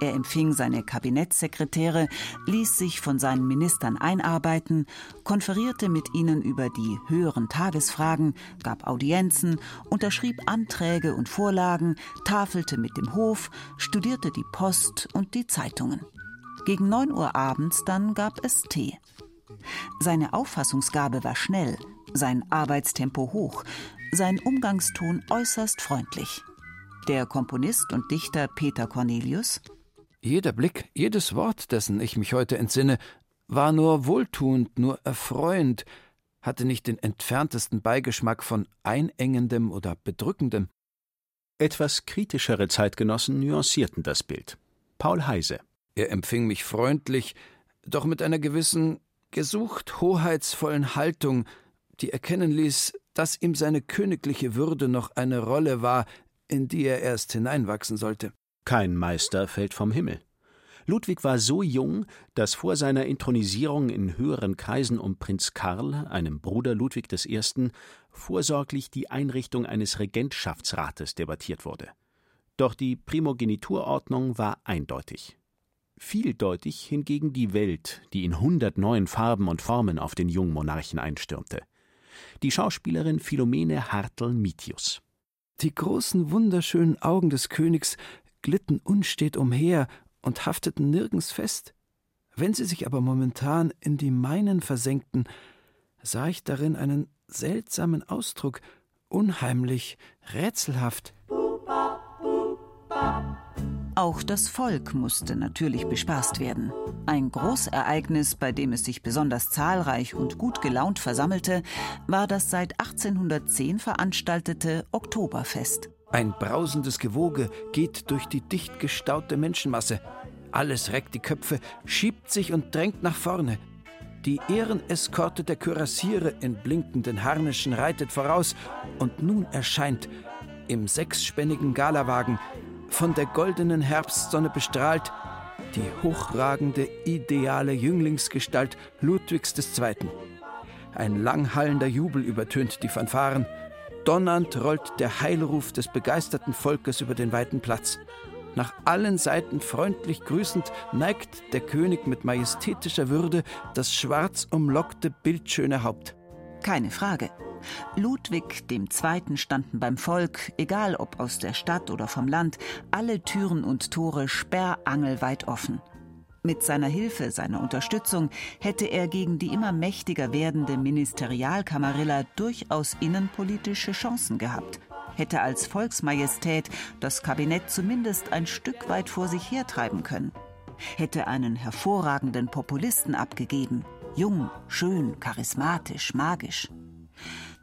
Er empfing seine Kabinettssekretäre, ließ sich von seinen Ministern einarbeiten, konferierte mit ihnen über die höheren Tagesfragen, gab Audienzen, unterschrieb Anträge und Vorlagen, tafelte mit dem Hof, studierte die Post und die Zeitungen. Gegen neun Uhr abends dann gab es Tee. Seine Auffassungsgabe war schnell, sein Arbeitstempo hoch, sein Umgangston äußerst freundlich. Der Komponist und Dichter Peter Cornelius jeder Blick, jedes Wort, dessen ich mich heute entsinne, war nur wohltuend, nur erfreuend, hatte nicht den entferntesten Beigeschmack von einengendem oder bedrückendem. Etwas kritischere Zeitgenossen nuancierten das Bild. Paul Heise. Er empfing mich freundlich, doch mit einer gewissen, gesucht hoheitsvollen Haltung, die erkennen ließ, dass ihm seine königliche Würde noch eine Rolle war, in die er erst hineinwachsen sollte. Kein Meister fällt vom Himmel. Ludwig war so jung, dass vor seiner Inthronisierung in höheren Kreisen um Prinz Karl, einem Bruder Ludwig I., vorsorglich die Einrichtung eines Regentschaftsrates debattiert wurde. Doch die Primogeniturordnung war eindeutig. Vieldeutig hingegen die Welt, die in hundert neuen Farben und Formen auf den jungen Monarchen einstürmte. Die Schauspielerin Philomene Hartl-Mitius. Die großen, wunderschönen Augen des Königs glitten unstet umher und hafteten nirgends fest. Wenn sie sich aber momentan in die meinen versenkten, sah ich darin einen seltsamen Ausdruck, unheimlich, rätselhaft. Auch das Volk musste natürlich bespaßt werden. Ein Großereignis, bei dem es sich besonders zahlreich und gut gelaunt versammelte, war das seit 1810 veranstaltete Oktoberfest. Ein brausendes Gewoge geht durch die dicht gestaute Menschenmasse. Alles reckt die Köpfe, schiebt sich und drängt nach vorne. Die Ehreneskorte der Kürassiere in blinkenden Harnischen reitet voraus und nun erscheint im sechsspännigen Galawagen, von der goldenen Herbstsonne bestrahlt, die hochragende, ideale Jünglingsgestalt Ludwigs II. Ein langhallender Jubel übertönt die Fanfaren. Donnernd rollt der Heilruf des begeisterten Volkes über den weiten Platz. Nach allen Seiten freundlich grüßend neigt der König mit majestätischer Würde das schwarz umlockte, bildschöne Haupt. Keine Frage. Ludwig II. standen beim Volk, egal ob aus der Stadt oder vom Land, alle Türen und Tore sperrangelweit offen. Mit seiner Hilfe, seiner Unterstützung hätte er gegen die immer mächtiger werdende Ministerialkamarilla durchaus innenpolitische Chancen gehabt, hätte als Volksmajestät das Kabinett zumindest ein Stück weit vor sich hertreiben können, hätte einen hervorragenden Populisten abgegeben, jung, schön, charismatisch, magisch.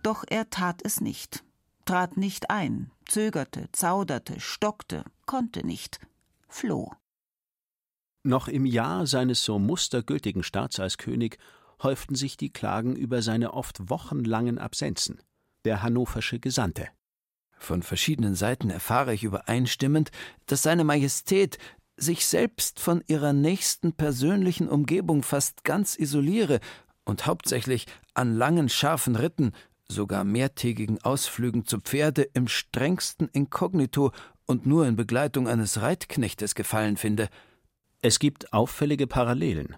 Doch er tat es nicht, trat nicht ein, zögerte, zauderte, stockte, konnte nicht, floh. Noch im Jahr seines so mustergültigen Starts als König häuften sich die Klagen über seine oft wochenlangen Absenzen. Der hannoversche Gesandte. Von verschiedenen Seiten erfahre ich übereinstimmend, dass seine Majestät sich selbst von ihrer nächsten persönlichen Umgebung fast ganz isoliere und hauptsächlich an langen, scharfen Ritten, sogar mehrtägigen Ausflügen zu Pferde im strengsten Inkognito und nur in Begleitung eines Reitknechtes gefallen finde – es gibt auffällige Parallelen.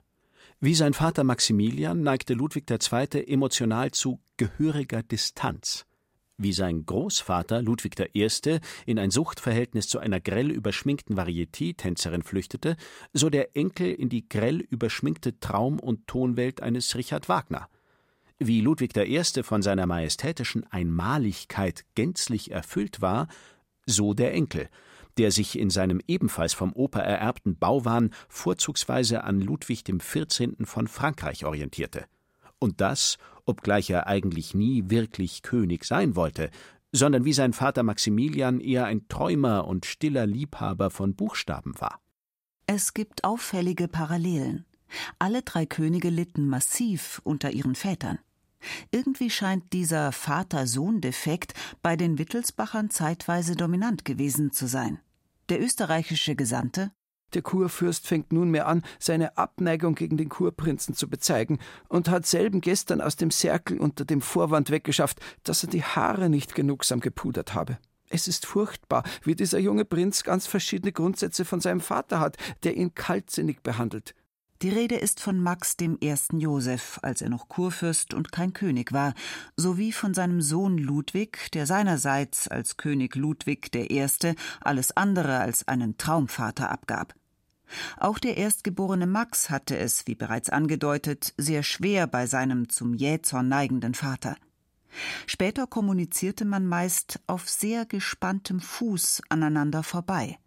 Wie sein Vater Maximilian neigte Ludwig II. emotional zu gehöriger Distanz. Wie sein Großvater Ludwig I. in ein Suchtverhältnis zu einer grell überschminkten Varieté-Tänzerin flüchtete, so der Enkel in die grell überschminkte Traum- und Tonwelt eines Richard Wagner. Wie Ludwig I. von seiner majestätischen Einmaligkeit gänzlich erfüllt war, so der Enkel, der sich in seinem ebenfalls vom Opa ererbten Bauwahn vorzugsweise an Ludwig XIV. von Frankreich orientierte. Und das, obgleich er eigentlich nie wirklich König sein wollte, sondern wie sein Vater Maximilian eher ein Träumer und stiller Liebhaber von Buchstaben war. Es gibt auffällige Parallelen. Alle drei Könige litten massiv unter ihren Vätern. Irgendwie scheint dieser Vater-Sohn-Defekt bei den Wittelsbachern zeitweise dominant gewesen zu sein. Der österreichische Gesandte der Kurfürst fängt nunmehr an, seine Abneigung gegen den Kurprinzen zu bezeigen und hat selben gestern aus dem Cerkel unter dem Vorwand weggeschafft, dass er die Haare nicht genugsam gepudert habe. Es ist furchtbar, wie dieser junge Prinz ganz verschiedene Grundsätze von seinem Vater hat, der ihn kaltsinnig behandelt. Die Rede ist von Max dem ersten Joseph, als er noch Kurfürst und kein König war, sowie von seinem Sohn Ludwig, der seinerseits als König Ludwig der Erste alles andere als einen Traumvater abgab. Auch der erstgeborene Max hatte es, wie bereits angedeutet, sehr schwer bei seinem zum Jähzorn neigenden Vater. Später kommunizierte man meist auf sehr gespanntem Fuß aneinander vorbei.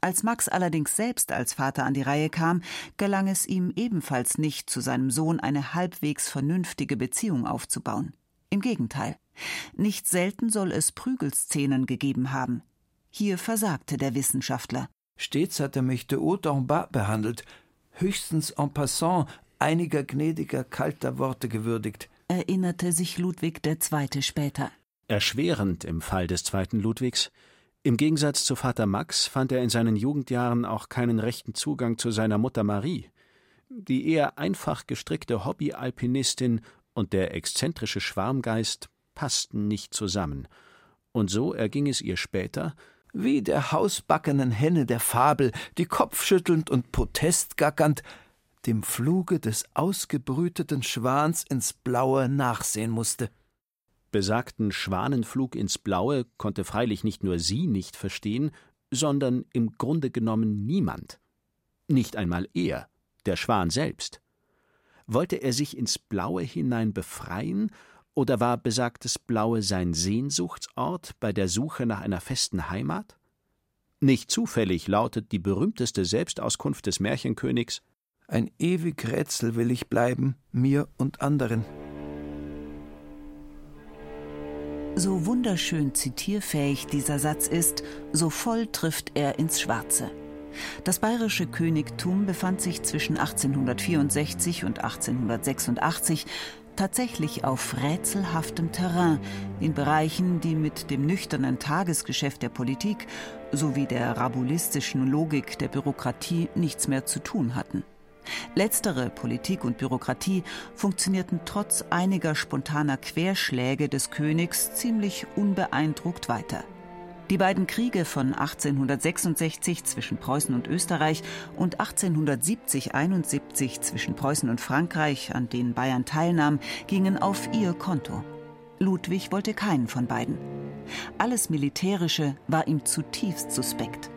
Als Max allerdings selbst als Vater an die Reihe kam, gelang es ihm ebenfalls nicht, zu seinem Sohn eine halbwegs vernünftige Beziehung aufzubauen. Im Gegenteil. Nicht selten soll es Prügelszenen gegeben haben. Hier versagte der Wissenschaftler. Stets hat er mich de haut en bas behandelt, höchstens en passant einiger gnädiger, kalter Worte gewürdigt, erinnerte sich Ludwig II. später. Erschwerend im Fall des zweiten Ludwigs im Gegensatz zu Vater Max fand er in seinen Jugendjahren auch keinen rechten Zugang zu seiner Mutter Marie. Die eher einfach gestrickte Hobbyalpinistin und der exzentrische Schwarmgeist passten nicht zusammen. Und so erging es ihr später, wie der hausbackenen Henne der Fabel, die kopfschüttelnd und protestgackernd dem Fluge des ausgebrüteten Schwans ins Blaue nachsehen musste besagten Schwanenflug ins Blaue konnte freilich nicht nur sie nicht verstehen, sondern im Grunde genommen niemand. Nicht einmal er, der Schwan selbst. Wollte er sich ins Blaue hinein befreien, oder war besagtes Blaue sein Sehnsuchtsort bei der Suche nach einer festen Heimat? Nicht zufällig lautet die berühmteste Selbstauskunft des Märchenkönigs Ein ewig Rätsel will ich bleiben, mir und anderen. So wunderschön zitierfähig dieser Satz ist, so voll trifft er ins Schwarze. Das bayerische Königtum befand sich zwischen 1864 und 1886 tatsächlich auf rätselhaftem Terrain, in Bereichen, die mit dem nüchternen Tagesgeschäft der Politik sowie der rabulistischen Logik der Bürokratie nichts mehr zu tun hatten. Letztere Politik und Bürokratie funktionierten trotz einiger spontaner Querschläge des Königs ziemlich unbeeindruckt weiter. Die beiden Kriege von 1866 zwischen Preußen und Österreich und 1870-71 zwischen Preußen und Frankreich, an denen Bayern teilnahm, gingen auf ihr Konto. Ludwig wollte keinen von beiden. Alles Militärische war ihm zutiefst suspekt.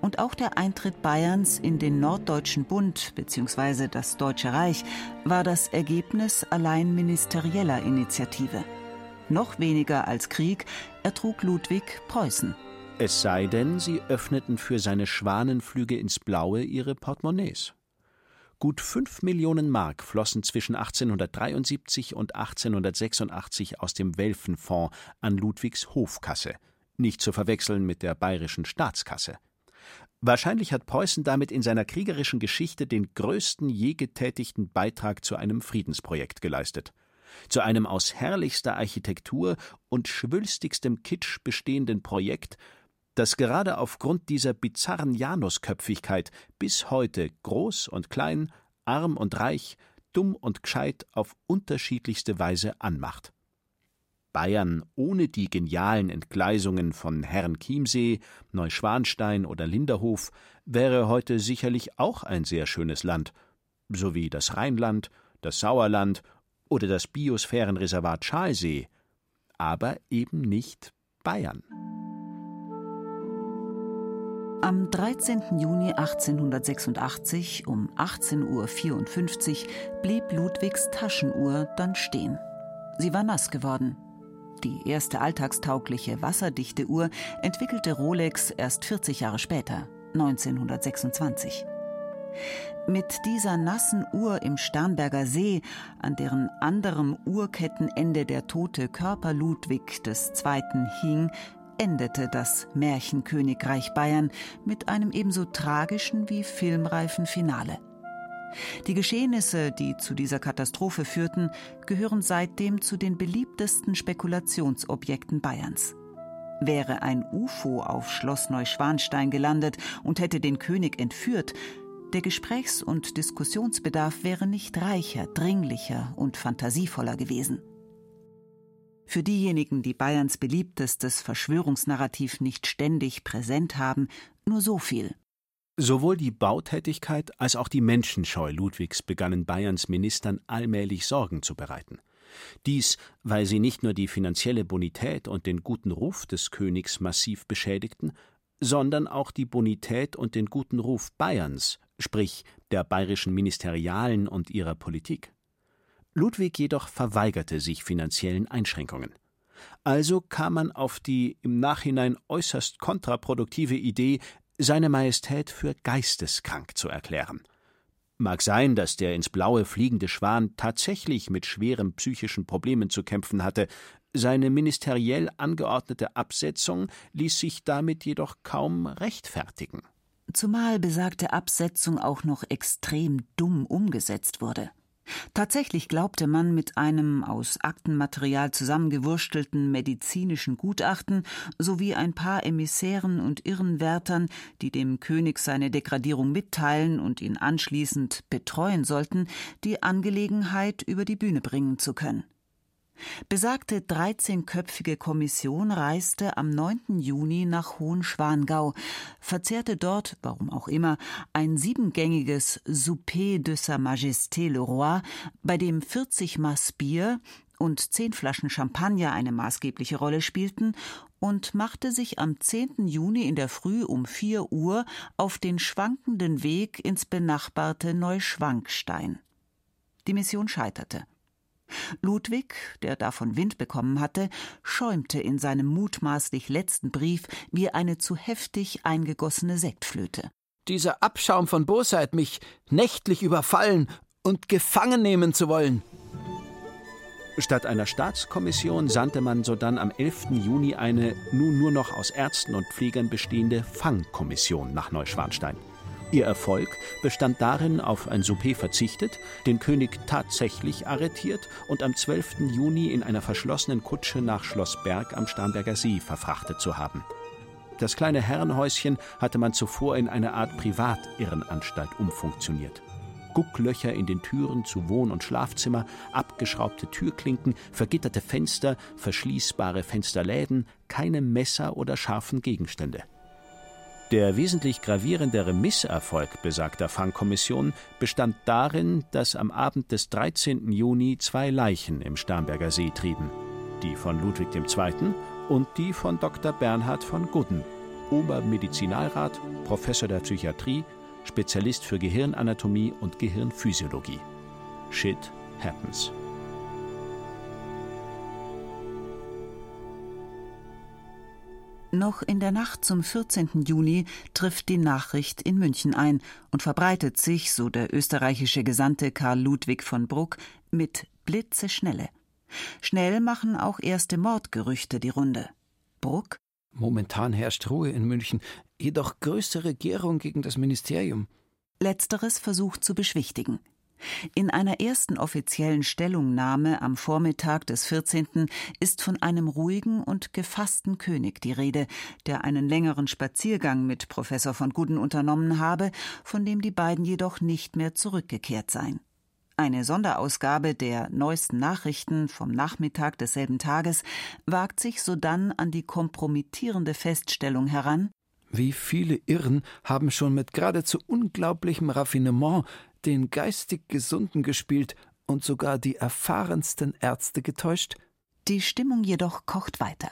Und auch der Eintritt Bayerns in den Norddeutschen Bund bzw. das Deutsche Reich war das Ergebnis allein ministerieller Initiative. Noch weniger als Krieg ertrug Ludwig Preußen. Es sei denn, sie öffneten für seine Schwanenflüge ins Blaue ihre Portemonnaies. Gut fünf Millionen Mark flossen zwischen 1873 und 1886 aus dem Welfenfonds an Ludwigs Hofkasse, nicht zu verwechseln mit der bayerischen Staatskasse. Wahrscheinlich hat Preußen damit in seiner kriegerischen Geschichte den größten je getätigten Beitrag zu einem Friedensprojekt geleistet. Zu einem aus herrlichster Architektur und schwülstigstem Kitsch bestehenden Projekt, das gerade aufgrund dieser bizarren Janusköpfigkeit bis heute groß und klein, arm und reich, dumm und gescheit auf unterschiedlichste Weise anmacht. Bayern ohne die genialen Entgleisungen von Herrn Chiemsee, Neuschwanstein oder Linderhof wäre heute sicherlich auch ein sehr schönes Land, sowie das Rheinland, das Sauerland oder das Biosphärenreservat Schalsee, aber eben nicht Bayern. Am 13. Juni 1886 um 18.54 Uhr blieb Ludwigs Taschenuhr dann stehen. Sie war nass geworden. Die erste alltagstaugliche wasserdichte Uhr entwickelte Rolex erst 40 Jahre später, 1926. Mit dieser nassen Uhr im Starnberger See, an deren anderem Uhrkettenende der tote Körper Ludwig II. hing, endete das Märchenkönigreich Bayern mit einem ebenso tragischen wie filmreifen Finale. Die Geschehnisse, die zu dieser Katastrophe führten, gehören seitdem zu den beliebtesten Spekulationsobjekten Bayerns. Wäre ein UFO auf Schloss Neuschwanstein gelandet und hätte den König entführt, der Gesprächs- und Diskussionsbedarf wäre nicht reicher, dringlicher und fantasievoller gewesen. Für diejenigen, die Bayerns beliebtestes Verschwörungsnarrativ nicht ständig präsent haben, nur so viel. Sowohl die Bautätigkeit als auch die Menschenscheu Ludwigs begannen Bayerns Ministern allmählich Sorgen zu bereiten. Dies, weil sie nicht nur die finanzielle Bonität und den guten Ruf des Königs massiv beschädigten, sondern auch die Bonität und den guten Ruf Bayerns, sprich der bayerischen Ministerialen und ihrer Politik. Ludwig jedoch verweigerte sich finanziellen Einschränkungen. Also kam man auf die im Nachhinein äußerst kontraproduktive Idee, seine Majestät für geisteskrank zu erklären. Mag sein, dass der ins Blaue fliegende Schwan tatsächlich mit schweren psychischen Problemen zu kämpfen hatte, seine ministeriell angeordnete Absetzung ließ sich damit jedoch kaum rechtfertigen. Zumal besagte Absetzung auch noch extrem dumm umgesetzt wurde. Tatsächlich glaubte man, mit einem aus Aktenmaterial zusammengewurstelten medizinischen Gutachten sowie ein paar Emissären und Irrenwärtern, die dem König seine Degradierung mitteilen und ihn anschließend betreuen sollten, die Angelegenheit über die Bühne bringen zu können. Besagte 13-köpfige Kommission reiste am 9. Juni nach Hohenschwangau, verzehrte dort, warum auch immer, ein siebengängiges Souper de Sa Majesté le Roi, bei dem 40 Maß Bier und zehn Flaschen Champagner eine maßgebliche Rolle spielten und machte sich am 10. Juni in der Früh um 4 Uhr auf den schwankenden Weg ins benachbarte Neuschwankstein. Die Mission scheiterte. Ludwig, der davon Wind bekommen hatte, schäumte in seinem mutmaßlich letzten Brief wie eine zu heftig eingegossene Sektflöte. Dieser Abschaum von Bosheit, mich nächtlich überfallen und gefangen nehmen zu wollen. Statt einer Staatskommission sandte man sodann am 11. Juni eine nun nur noch aus Ärzten und Pflegern bestehende Fangkommission nach Neuschwanstein. Ihr Erfolg bestand darin, auf ein Souper verzichtet, den König tatsächlich arretiert und am 12. Juni in einer verschlossenen Kutsche nach Schloss Berg am Starnberger See verfrachtet zu haben. Das kleine Herrenhäuschen hatte man zuvor in eine Art Privatirrenanstalt umfunktioniert. Gucklöcher in den Türen zu Wohn- und Schlafzimmer, abgeschraubte Türklinken, vergitterte Fenster, verschließbare Fensterläden, keine Messer oder scharfen Gegenstände. Der wesentlich gravierendere Misserfolg besagter Fangkommission bestand darin, dass am Abend des 13. Juni zwei Leichen im Starnberger See trieben, die von Ludwig II. und die von Dr. Bernhard von Gudden. Obermedizinalrat, Professor der Psychiatrie, Spezialist für Gehirnanatomie und Gehirnphysiologie. Shit happens. Noch in der Nacht zum 14. Juni trifft die Nachricht in München ein und verbreitet sich, so der österreichische Gesandte Karl Ludwig von Bruck, mit Blitzeschnelle. Schnell machen auch erste Mordgerüchte die Runde. Bruck? Momentan herrscht Ruhe in München, jedoch größere Gärung gegen das Ministerium. Letzteres versucht zu beschwichtigen. In einer ersten offiziellen Stellungnahme am Vormittag des 14. ist von einem ruhigen und gefassten König die Rede, der einen längeren Spaziergang mit Professor von Gudden unternommen habe, von dem die beiden jedoch nicht mehr zurückgekehrt seien. Eine Sonderausgabe der neuesten Nachrichten vom Nachmittag desselben Tages wagt sich sodann an die kompromittierende Feststellung heran, wie viele Irren haben schon mit geradezu unglaublichem Raffinement den geistig Gesunden gespielt und sogar die erfahrensten Ärzte getäuscht? Die Stimmung jedoch kocht weiter.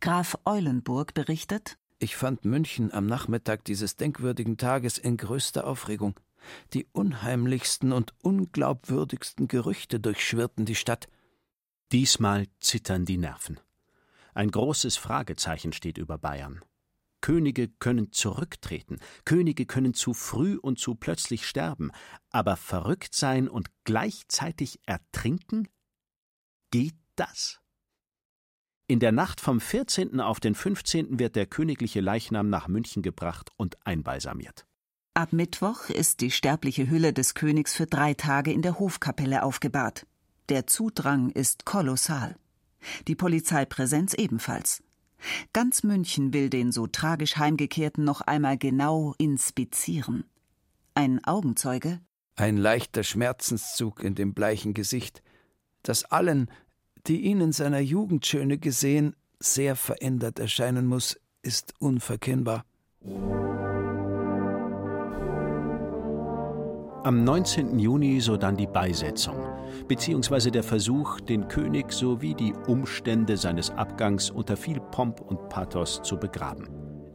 Graf Eulenburg berichtet Ich fand München am Nachmittag dieses denkwürdigen Tages in größter Aufregung. Die unheimlichsten und unglaubwürdigsten Gerüchte durchschwirrten die Stadt. Diesmal zittern die Nerven. Ein großes Fragezeichen steht über Bayern. Könige können zurücktreten, Könige können zu früh und zu plötzlich sterben, aber verrückt sein und gleichzeitig ertrinken? Geht das? In der Nacht vom 14. auf den 15. wird der königliche Leichnam nach München gebracht und einbalsamiert. Ab Mittwoch ist die sterbliche Hülle des Königs für drei Tage in der Hofkapelle aufgebahrt. Der Zudrang ist kolossal. Die Polizeipräsenz ebenfalls. Ganz München will den so tragisch Heimgekehrten noch einmal genau inspizieren. Ein Augenzeuge? Ein leichter Schmerzenszug in dem bleichen Gesicht, das allen, die ihn in seiner Jugendschöne gesehen, sehr verändert erscheinen muss, ist unverkennbar. Am 19. Juni sodann die Beisetzung, beziehungsweise der Versuch, den König sowie die Umstände seines Abgangs unter viel Pomp und Pathos zu begraben.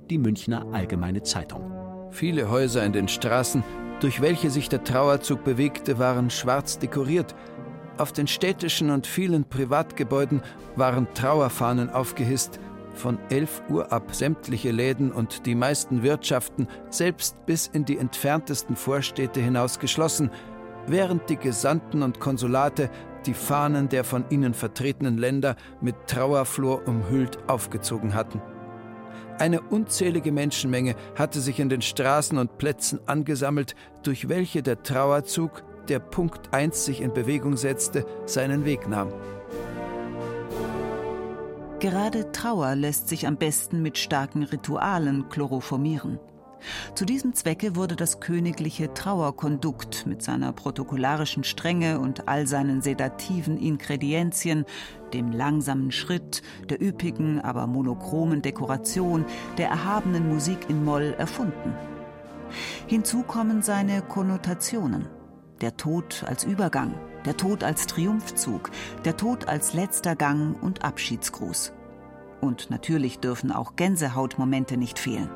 Die Münchner Allgemeine Zeitung. Viele Häuser in den Straßen, durch welche sich der Trauerzug bewegte, waren schwarz dekoriert. Auf den städtischen und vielen Privatgebäuden waren Trauerfahnen aufgehisst, von 11 Uhr ab sämtliche Läden und die meisten Wirtschaften selbst bis in die entferntesten Vorstädte hinaus geschlossen, während die Gesandten und Konsulate die Fahnen der von ihnen vertretenen Länder mit Trauerflor umhüllt aufgezogen hatten. Eine unzählige Menschenmenge hatte sich in den Straßen und Plätzen angesammelt, durch welche der Trauerzug, der Punkt 1 sich in Bewegung setzte, seinen Weg nahm. Gerade Trauer lässt sich am besten mit starken Ritualen chloroformieren. Zu diesem Zwecke wurde das königliche Trauerkondukt mit seiner protokollarischen Strenge und all seinen sedativen Ingredienzien, dem langsamen Schritt, der üppigen, aber monochromen Dekoration, der erhabenen Musik in Moll erfunden. Hinzu kommen seine Konnotationen. Der Tod als Übergang, der Tod als Triumphzug, der Tod als letzter Gang und Abschiedsgruß. Und natürlich dürfen auch Gänsehautmomente nicht fehlen.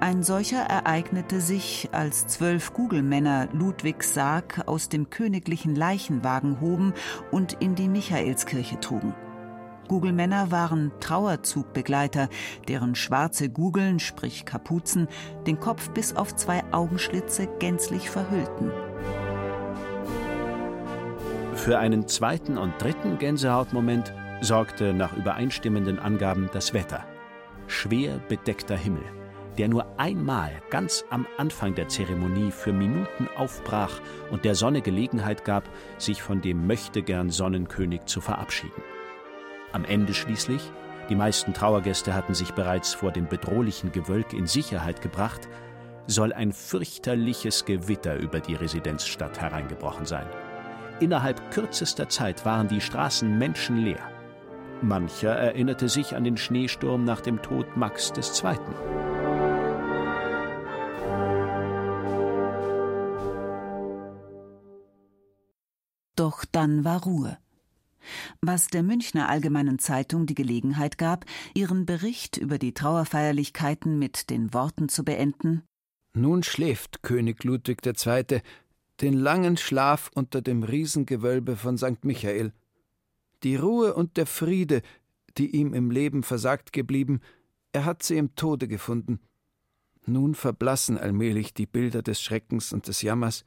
Ein solcher ereignete sich, als zwölf Gugelmänner Ludwigs Sarg aus dem königlichen Leichenwagen hoben und in die Michaelskirche trugen. Gugelmänner waren Trauerzugbegleiter, deren schwarze Gugeln, sprich Kapuzen, den Kopf bis auf zwei Augenschlitze gänzlich verhüllten. Für einen zweiten und dritten Gänsehautmoment sorgte nach übereinstimmenden Angaben das Wetter. Schwer bedeckter Himmel, der nur einmal ganz am Anfang der Zeremonie für Minuten aufbrach und der Sonne Gelegenheit gab, sich von dem Möchtegern Sonnenkönig zu verabschieden. Am Ende schließlich, die meisten Trauergäste hatten sich bereits vor dem bedrohlichen Gewölk in Sicherheit gebracht, soll ein fürchterliches Gewitter über die Residenzstadt hereingebrochen sein. Innerhalb kürzester Zeit waren die Straßen menschenleer. Mancher erinnerte sich an den Schneesturm nach dem Tod Max II. Doch dann war Ruhe. was der Münchner Allgemeinen Zeitung die Gelegenheit gab, ihren Bericht über die Trauerfeierlichkeiten mit den Worten zu beenden Nun schläft König Ludwig II. Den langen Schlaf unter dem Riesengewölbe von St. Michael. Die Ruhe und der Friede, die ihm im Leben versagt geblieben, er hat sie im Tode gefunden. Nun verblassen allmählich die Bilder des Schreckens und des Jammers,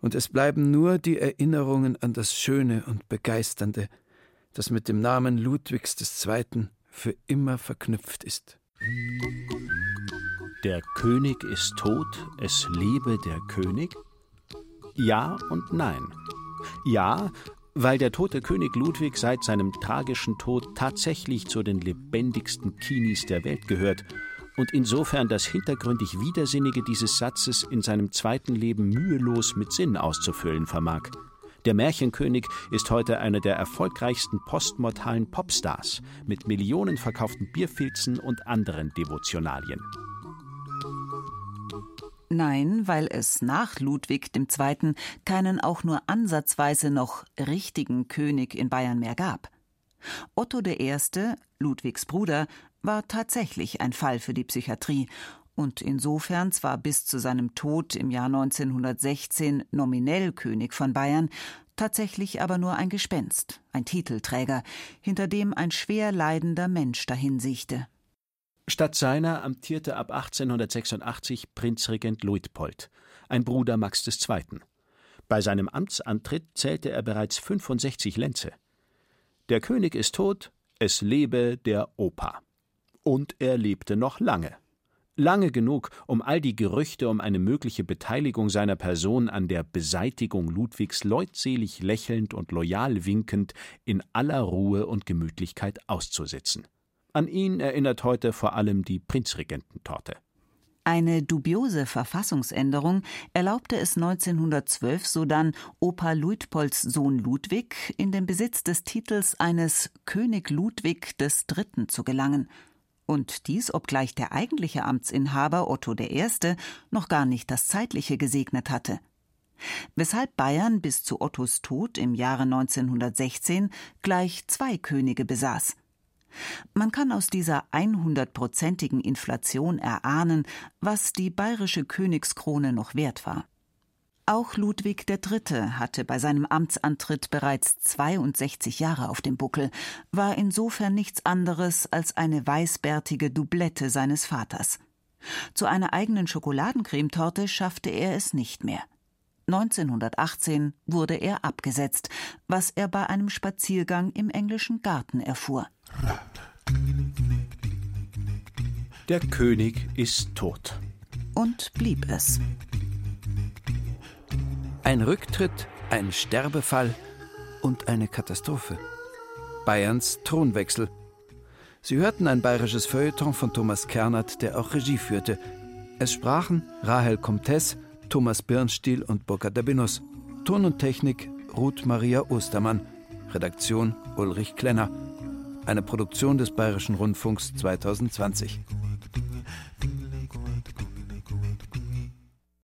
und es bleiben nur die Erinnerungen an das Schöne und Begeisternde, das mit dem Namen Ludwigs II. für immer verknüpft ist. Der König ist tot, es lebe der König? Ja und nein. Ja, weil der tote König Ludwig seit seinem tragischen Tod tatsächlich zu den lebendigsten Kinis der Welt gehört und insofern das hintergründig Widersinnige dieses Satzes in seinem zweiten Leben mühelos mit Sinn auszufüllen vermag. Der Märchenkönig ist heute einer der erfolgreichsten postmortalen Popstars mit Millionen verkauften Bierfilzen und anderen Devotionalien. Nein, weil es nach Ludwig II. keinen auch nur ansatzweise noch richtigen König in Bayern mehr gab. Otto I., Ludwigs Bruder, war tatsächlich ein Fall für die Psychiatrie und insofern zwar bis zu seinem Tod im Jahr 1916 nominell König von Bayern, tatsächlich aber nur ein Gespenst, ein Titelträger, hinter dem ein schwer leidender Mensch dahinsiechte. Statt seiner amtierte ab 1886 Prinzregent Luitpold, ein Bruder Max II. Bei seinem Amtsantritt zählte er bereits 65 Lenze. Der König ist tot, es lebe der Opa. Und er lebte noch lange. Lange genug, um all die Gerüchte um eine mögliche Beteiligung seiner Person an der Beseitigung Ludwigs leutselig lächelnd und loyal winkend in aller Ruhe und Gemütlichkeit auszusitzen. An ihn erinnert heute vor allem die Prinzregententorte. Eine dubiose Verfassungsänderung erlaubte es 1912 sodann Opa Luitpolds Sohn Ludwig in den Besitz des Titels eines König Ludwig III. zu gelangen – und dies obgleich der eigentliche Amtsinhaber Otto I. noch gar nicht das Zeitliche gesegnet hatte. Weshalb Bayern bis zu Ottos Tod im Jahre 1916 gleich zwei Könige besaß. Man kann aus dieser 100-prozentigen Inflation erahnen, was die bayerische Königskrone noch wert war. Auch Ludwig III. hatte bei seinem Amtsantritt bereits 62 Jahre auf dem Buckel, war insofern nichts anderes als eine weißbärtige Doublette seines Vaters. Zu einer eigenen Schokoladencremetorte schaffte er es nicht mehr. 1918 wurde er abgesetzt, was er bei einem Spaziergang im englischen Garten erfuhr. Der König ist tot. Und blieb es. Ein Rücktritt, ein Sterbefall und eine Katastrophe. Bayerns Thronwechsel. Sie hörten ein bayerisches Feuilleton von Thomas Kernert, der auch Regie führte. Es sprachen Rahel Comtesse, Thomas Birnstiel und Burkhard Dabinus. Ton und Technik Ruth Maria Ostermann. Redaktion Ulrich Klenner. Eine Produktion des Bayerischen Rundfunks 2020.